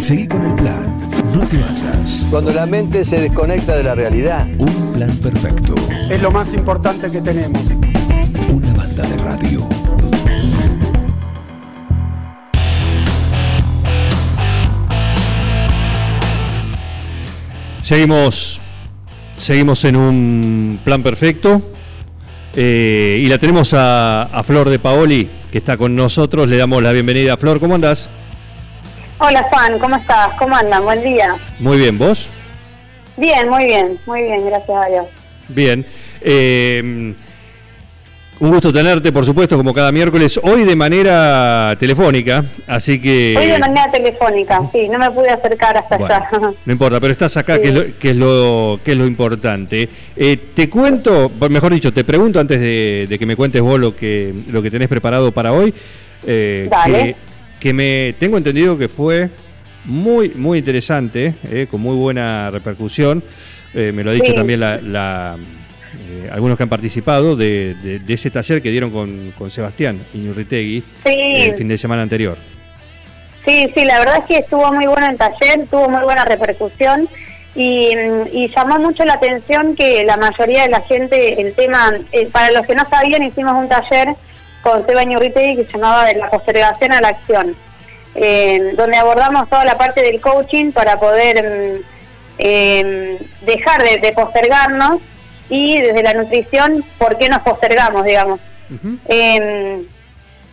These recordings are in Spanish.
Seguí con el plan. No te basas. Cuando la mente se desconecta de la realidad. Un plan perfecto. Es lo más importante que tenemos. Una banda de radio. Seguimos, seguimos en un plan perfecto. eh, y la tenemos a, a Flor de Paoli, que está con nosotros. Le damos la bienvenida. Flor, ¿cómo andás? Hola Juan, ¿cómo estás? ¿Cómo andan? Buen día. Muy bien, ¿vos? Bien, muy bien, muy bien, gracias a Dios. Bien. Eh, un gusto tenerte, por supuesto, como cada miércoles. Hoy de manera telefónica, así que... Hoy de manera telefónica, sí, no me pude acercar hasta Bueno, allá. no importa, pero estás acá, Sí. que, es lo, que, es lo, que es lo importante. Eh, te cuento, mejor dicho, te pregunto antes de, de que me cuentes vos lo que, lo que tenés preparado para hoy, eh, Dale. que, que me tengo entendido que fue muy, muy interesante, eh, con muy buena repercusión. Eh, me lo ha dicho Sí. también la, la, eh, algunos que han participado de, de- de ese taller que dieron con, con Sebastián Iñurritegui Sí. el fin de semana anterior. Sí, sí, la verdad es que estuvo muy bueno el taller, tuvo muy buena repercusión y, mm, y llamó mucho la atención que la mayoría de la gente, el tema, eh, para los que no sabían, hicimos un taller con Seba Ñurritegui que se llamaba de la postergación a la acción, eh, donde abordamos toda la parte del coaching para poder mm, eh, dejar de, de postergarnos y desde la nutrición, ¿por qué nos postergamos, digamos? Eh,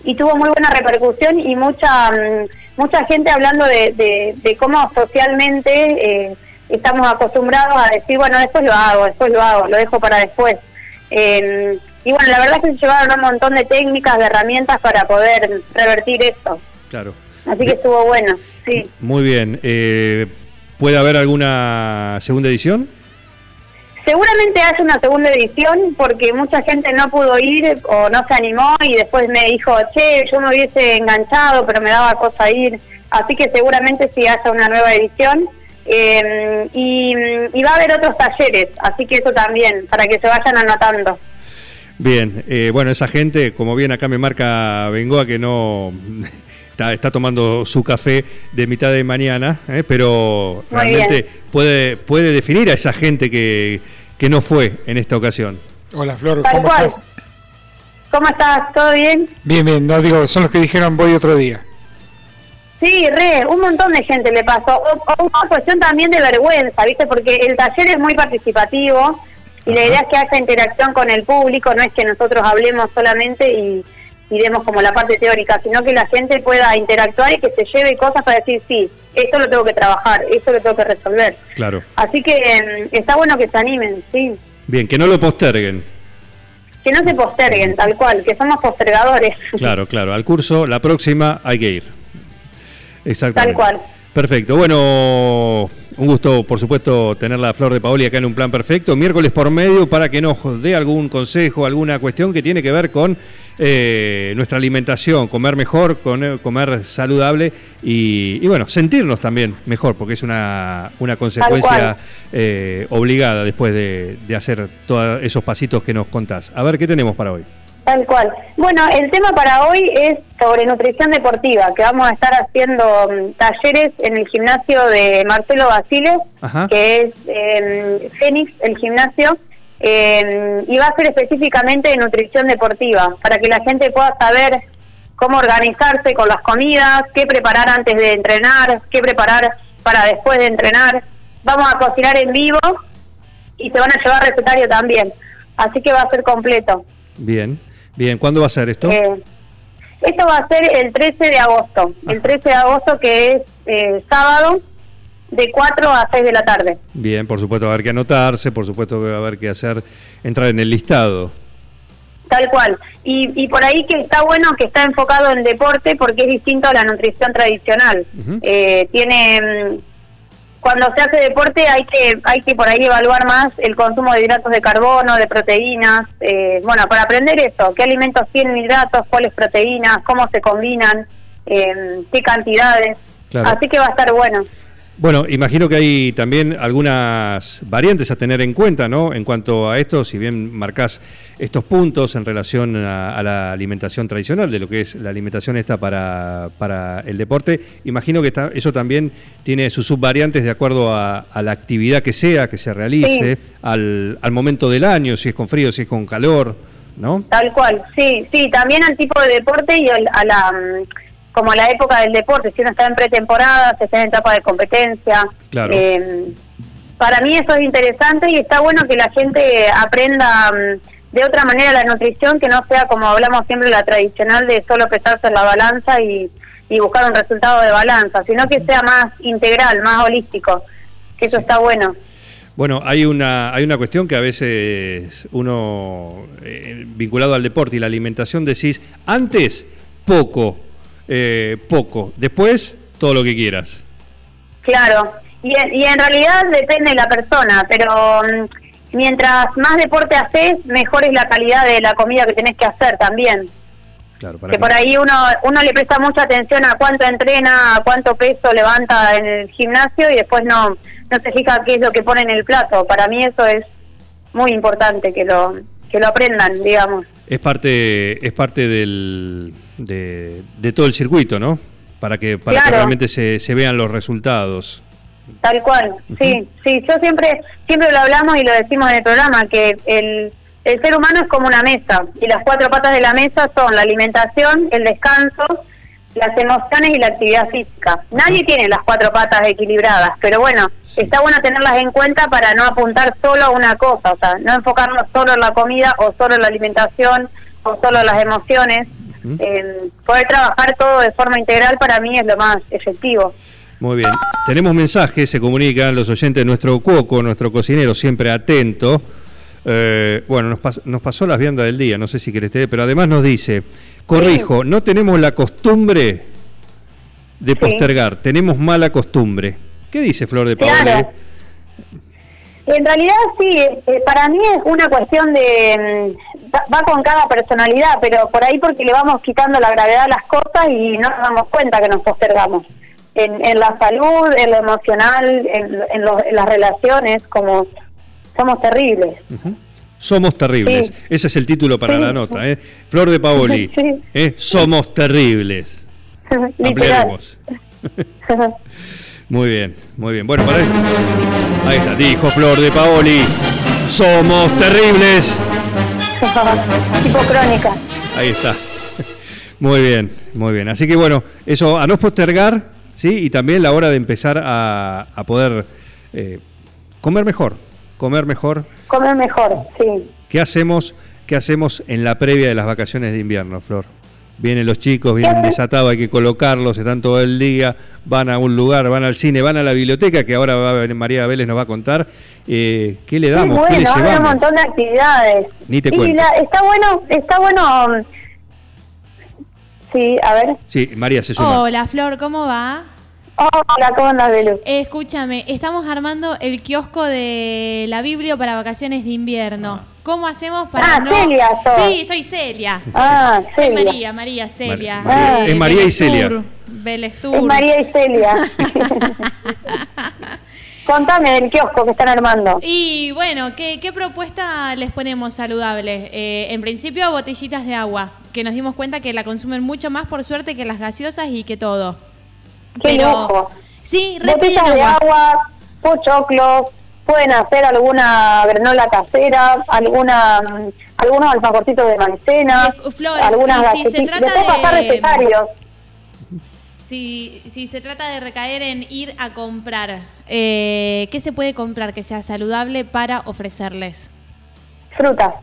y tuvo muy buena repercusión y mucha mm, mucha gente hablando de, de- de cómo socialmente estamos acostumbrados a decir, bueno, después lo hago, después lo hago, lo dejo para después. Eh, y bueno, la verdad es que se llevaron un montón de técnicas, de herramientas para poder revertir esto. Claro. Así que estuvo bueno, sí. Muy bien. Eh, ¿Puede haber alguna segunda edición? Seguramente haya una segunda edición porque mucha gente no pudo ir o no se animó y después me dijo, che, yo me hubiese enganchado, pero me daba cosa ir. Así que seguramente sí haya una nueva edición. Eh, y, y va a haber otros talleres, así que eso también, para que se vayan anotando. Bien, eh, bueno, esa gente, como bien acá me marca Bengoa, que no está, está tomando su café de mitad de mañana, eh, pero Muy realmente bien. puede, puede definir a esa gente que, que no fue en esta ocasión. Hola Flor, ¿cómo cual. estás? ¿Cómo estás? ¿Todo bien? Bien, bien, no digo, son los que dijeron voy otro día. Sí, re, un montón de gente le pasó. O, o una cuestión también de vergüenza, ¿viste? Porque el taller es muy participativo y la idea es que haya interacción con el público, no es que nosotros hablemos solamente y, y demos como la parte teórica, sino que la gente pueda interactuar y que se lleve cosas para decir, sí, esto lo tengo que trabajar, esto lo tengo que resolver. Claro. Así que em, está bueno que se animen, sí. Bien, que no lo posterguen. Que no se posterguen, tal cual, que somos postergadores. Claro, claro. Al curso, la próxima hay que ir. Exactamente. Tal cual. Perfecto. Bueno, un gusto, por supuesto, tener la Flor de Paoli acá en un plan perfecto. Miércoles por medio para que nos dé algún consejo, alguna cuestión que tiene que ver con eh, nuestra alimentación, comer mejor, con, eh, comer saludable y, y, bueno, sentirnos también mejor, porque es una, una consecuencia eh, obligada después de, de hacer todos esos pasitos que nos contás. A ver, ¿qué tenemos para hoy? Tal cual. Bueno, el tema para hoy es sobre nutrición deportiva, que vamos a estar haciendo mm, talleres en el gimnasio de Marcelo Basile, Ajá. que es eh, Fénix, el gimnasio, eh, y va a ser específicamente de nutrición deportiva, para que la gente pueda saber cómo organizarse con las comidas, qué preparar antes de entrenar, qué preparar para después de entrenar. Vamos a cocinar en vivo y se van a llevar recetario también, así que va a ser completo. Bien, bien. ¿Cuándo va a ser esto? Eh, esto va a ser el 13 de agosto, el 13 de agosto que es eh, sábado, de 4 a 6 de la tarde. Bien, por supuesto va a haber que anotarse, por supuesto que va a haber que hacer, entrar en el listado. Tal cual. Y, y por ahí que está bueno que está enfocado en deporte porque es distinto a la nutrición tradicional. Eh, tiene mm, cuando se hace deporte hay que hay que por ahí evaluar más el consumo de hidratos de carbono, de proteínas. eh, bueno, para aprender eso, qué alimentos tienen hidratos, cuáles proteínas, cómo se combinan, eh, qué cantidades. Claro. Así que va a estar bueno. Bueno, imagino que hay también algunas variantes a tener en cuenta, ¿no? En cuanto a esto, si bien marcás estos puntos en relación a, la alimentación tradicional, de lo que es la alimentación esta para, para el deporte, imagino que eso también tiene sus subvariantes de acuerdo a, la actividad que sea, que se realice, al, al momento del año, si es con frío, si es con calor, ¿no? Tal cual, sí, sí, también al tipo de deporte y a la mm, como la época del deporte, si uno está en pretemporada, se está en etapa de competencia. Eh, para mí eso es interesante y está bueno que la gente aprenda mm, de otra manera la nutrición, que no sea como hablamos siempre la tradicional de solo pesarse en la balanza y, buscar un resultado de balanza, sino que sea más integral, más holístico, que eso está bueno. Bueno, hay una, hay una cuestión que a veces uno, eh, vinculado al deporte y la alimentación, decís, antes poco, eh, poco. Después, todo lo que quieras. Claro, y, y en realidad depende de la persona, pero mm, mientras más deporte haces, mejor es la calidad de la comida que tenés que hacer también. Claro, que por ahí uno uno le presta mucha atención a cuánto entrena, a cuánto peso levanta en el gimnasio y después no no se fija qué es lo que pone en el plato. Para mí eso es muy importante que lo que lo aprendan, digamos. Es parte es parte del de, de todo el circuito, ¿no? Para que, para que realmente se, se vean los resultados. Tal cual, sí, sí. Yo siempre, siempre lo hablamos y lo decimos en el programa, que el, el ser humano es como una mesa y las cuatro patas de la mesa son la alimentación, el descanso, las emociones y la actividad física. Nadie tiene las cuatro patas equilibradas, pero bueno, está bueno tenerlas en cuenta para no apuntar solo a una cosa, o sea, no enfocarnos solo en la comida o solo en la alimentación o solo en las emociones, poder trabajar todo de forma integral para mí es lo más efectivo. Muy bien. Tenemos mensajes, se comunican los oyentes de nuestro cuoco, nuestro cocinero, siempre atento. Eh, bueno, nos, pasó las viandas del día, no sé si querés tener, pero además nos dice, corrijo, no tenemos la costumbre de postergar, tenemos mala costumbre. ¿Qué dice Flor de Paola? En realidad sí, eh, para mí es una cuestión de, mm, va, con cada personalidad, pero por ahí porque le vamos quitando la gravedad a las cosas y no nos damos cuenta que nos postergamos. En, en la salud, en lo emocional, en, en, las relaciones, como somos terribles. Somos terribles. Ese es el título para la nota. ¿eh? Flor de Paoli. ¿eh? Somos terribles. Ampliaremos. Muy bien, muy bien. Bueno, para Ahí está, dijo Flor de Paoli. Somos terribles. tipo crónica. Ahí está. Muy bien, muy bien. Así que bueno, eso a no postergar, ¿sí? Y también la hora de empezar a, poder eh, comer mejor. Comer mejor. Comer mejor, sí. ¿Qué hacemos, ¿Qué hacemos en la previa de las vacaciones de invierno, Flor? Vienen los chicos, vienen desatados, hay que colocarlos, están todo el día, van a un lugar, van al cine, van a la biblioteca, que ahora va a María Vélez nos va a contar. Eh, ¿Qué le damos? bueno, ¿Qué le Hay un montón de actividades. Ni te está bueno, está bueno. Sí, a ver. Sí, María se suma. Hola, Flor, ¿cómo va? Hola, ¿cómo andas, Belu? escúchame, estamos armando el kiosco de la Biblia para vacaciones de invierno. ¿Cómo hacemos para ah, no...? Celia Sí, soy Celia. Ah, Soy María, María, Celia. es María y Celia. Es María y Celia. Contame del kiosco que están armando. Y bueno, ¿qué, propuesta les ponemos saludable? Eh, en principio, botellitas de agua, que nos dimos cuenta que la consumen mucho más por suerte que las gaseosas y que todo. Pero, Sí, Botellas de agua, pochoclos, pueden hacer alguna granola casera, alguna algunos alfajorcitos de maicena, algunas si se trata de, Si, si se trata de recaer en ir a comprar, eh, ¿qué se puede comprar que sea saludable para ofrecerles? Frutas.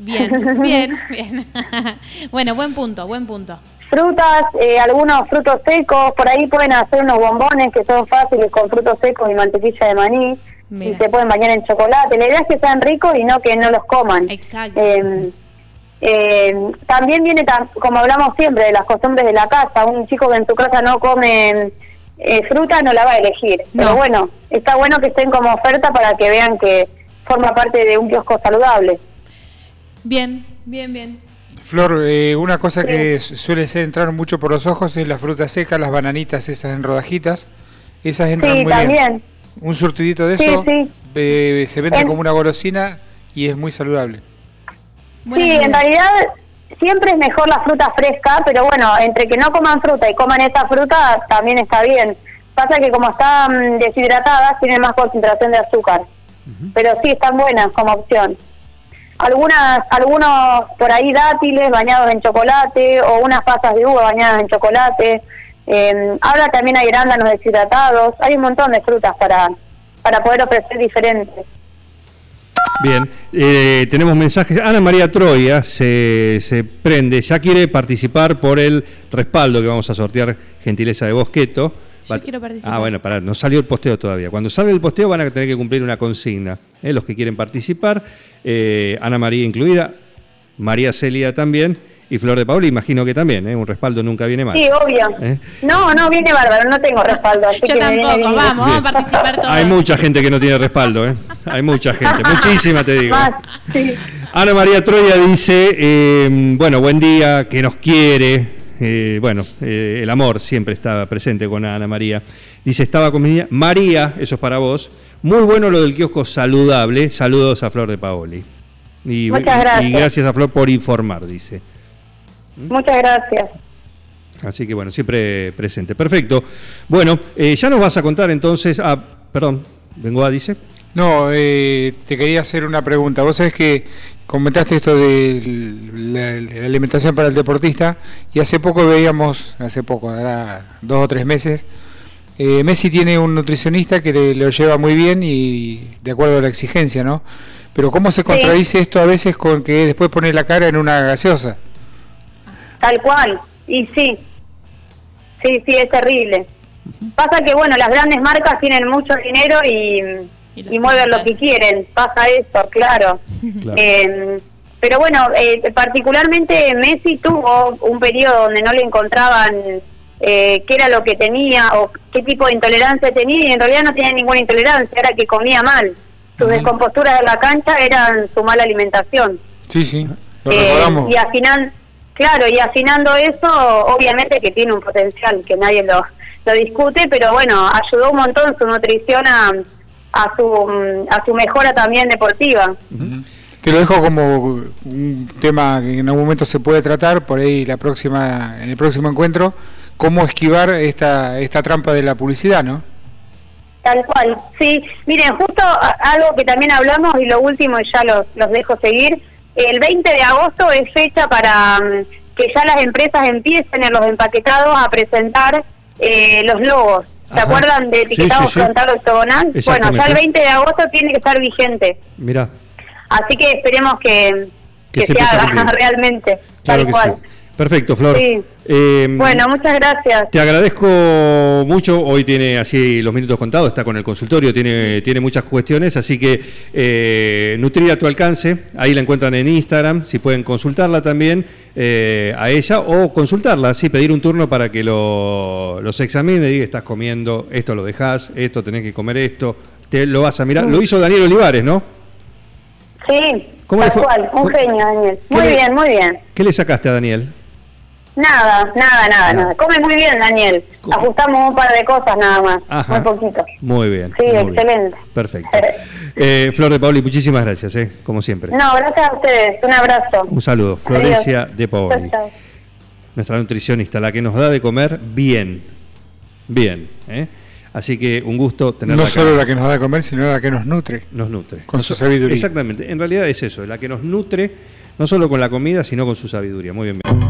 Bien, bien, bien. bueno, buen punto, buen punto frutas, eh, algunos frutos secos, por ahí pueden hacer unos bombones que son fáciles con frutos secos y mantequilla de maní, y se pueden bañar en chocolate. La idea es que sean ricos y no que no los coman. Exacto. Eh, eh, también viene, como hablamos siempre, de las costumbres de la casa. Un chico que en su casa no come fruta no la va a elegir. Pero bueno, está bueno que estén como oferta para que vean que forma parte de un kiosco saludable. Bien, bien, bien. Flor, eh, una cosa que suele ser entrar mucho por los ojos es la fruta seca, las bananitas esas en rodajitas. Esas entran Sí, muy bien. Un surtidito de Sí, eso sí. eh, se vende En- como una golosina y es muy saludable. Buenas Sí, en realidad siempre es mejor la fruta fresca, pero bueno, entre que no coman fruta y coman esta fruta también está bien. Pasa que como están deshidratadas tienen más concentración de azúcar, pero sí están buenas como opción. Algunas, algunos por ahí dátiles bañados en chocolate o unas pasas de uva bañadas en chocolate. Eh, ahora también hay arándanos deshidratados. Hay un montón de frutas para, para poder ofrecer diferentes. Bien, eh, tenemos mensajes. Ana María Troya se, se prende, ya quiere participar por el respaldo que vamos a sortear, gentileza de Bosqueto. Yo Va- quiero participar. Ah, bueno, pará, no salió el posteo todavía. Cuando salga el posteo van a tener que cumplir una consigna. ¿eh? Los que quieren participar, eh, Ana María incluida, María Celia también y Flor de Paula, imagino que también, ¿eh? un respaldo nunca viene mal. Sí, obvio. ¿Eh? No, no, viene bárbaro, no tengo respaldo. Así Yo que me viene tampoco, bien. vamos, vamos a participar todos. Hay mucha gente que no tiene respaldo, ¿eh? Hay mucha gente, muchísima te digo. Más, sí. Ana María Troya dice, eh, bueno, buen día, que nos quiere. Eh, bueno, eh, el amor siempre está presente con Ana María. Dice, estaba con mi niña. María, eso es para vos. Muy bueno lo del kiosco saludable. Saludos a Flor de Paoli. Y, Muchas gracias. y gracias a Flor por informar, dice. Muchas gracias. Así que bueno, siempre presente. Perfecto. Bueno, eh, ya nos vas a contar entonces. Ah, perdón, vengo a, dice. No, eh, te quería hacer una pregunta. Vos sabés que comentaste esto de la, la alimentación para el deportista y hace poco veíamos, hace poco, ahora dos o tres meses, eh, Messi tiene un nutricionista que le, lo lleva muy bien y de acuerdo a la exigencia, ¿no? Pero ¿cómo se contradice esto a veces con que después pone la cara en una gaseosa? Tal cual. Y sí. Sí, sí, es terrible. Pasa que, bueno, las grandes marcas tienen mucho dinero y, Y mueven lo que quieren. Pasa eso, claro. Claro. Eh, pero bueno, eh, particularmente Messi tuvo un periodo donde no le encontraban eh, qué era lo que tenía o qué tipo de intolerancia tenía y en realidad no tenía ninguna intolerancia, era que comía mal. Sus Ujú. descomposturas de la cancha eran su mala alimentación. Sí, sí, lo Eh, recordamos. y afinan, claro, y afinando eso, obviamente que tiene un potencial, que nadie lo, lo discute, pero bueno, ayudó un montón su nutrición a, a su mm, a su mejora también deportiva. Te lo dejo como un tema que en algún momento se puede tratar, por ahí la próxima, en el próximo encuentro, cómo esquivar esta, esta trampa de la publicidad, ¿no? Tal cual, sí. Miren, justo algo que también hablamos y lo último y ya los, los dejo seguir, el 20 de agosto es fecha para mm, que ya las empresas empiecen en los empaquetados a presentar eh, los logos. ¿Se Ajá. acuerdan de Sí, etiquetado sí, sí. frontal octogonal? Bueno, ya el 20 de agosto tiene que estar vigente. Mirá, Así que esperemos que, Que que se haga realmente. claro tal que cual. Perfecto, Flor. Sí. Eh, Bueno, muchas gracias. Te agradezco mucho. Hoy tiene así los minutos contados, está con el consultorio, tiene, tiene muchas cuestiones, así que eh, Nutrir a tu alcance, ahí la encuentran en Instagram, si pueden consultarla también eh, a ella o consultarla, sí, pedir un turno para que lo, los examine, diga, estás comiendo, esto lo dejás, esto tenés que comer esto, te lo vas a mirar. Lo hizo Daniel Olivares, ¿no? Sí, ¿Cómo tal cual. Un ¿Cómo- genio, Daniel. Muy bien, muy bien. ¿Qué le sacaste a Daniel? Nada, nada, nada, nada. Come muy bien, Daniel. ¿Cómo? Ajustamos un par de cosas nada más. Ajá. Muy poquito. Muy bien. Sí, muy bien. excelente. Perfecto. Eh, Flor de Pauli, muchísimas gracias, eh, como siempre. No, gracias a ustedes. Un abrazo. Un saludo. Adiós. Florencia de Paoli. Chau, nuestra nutricionista, la que nos da de comer bien. Bien. ¿eh? Así que un gusto tenerla No acá. solo la que nos da de comer, sino la que nos nutre. Nos nutre. Con su sabiduría. Exactamente. En realidad es eso, la que nos nutre no solo con la comida, sino con su sabiduría. Muy bien. bien.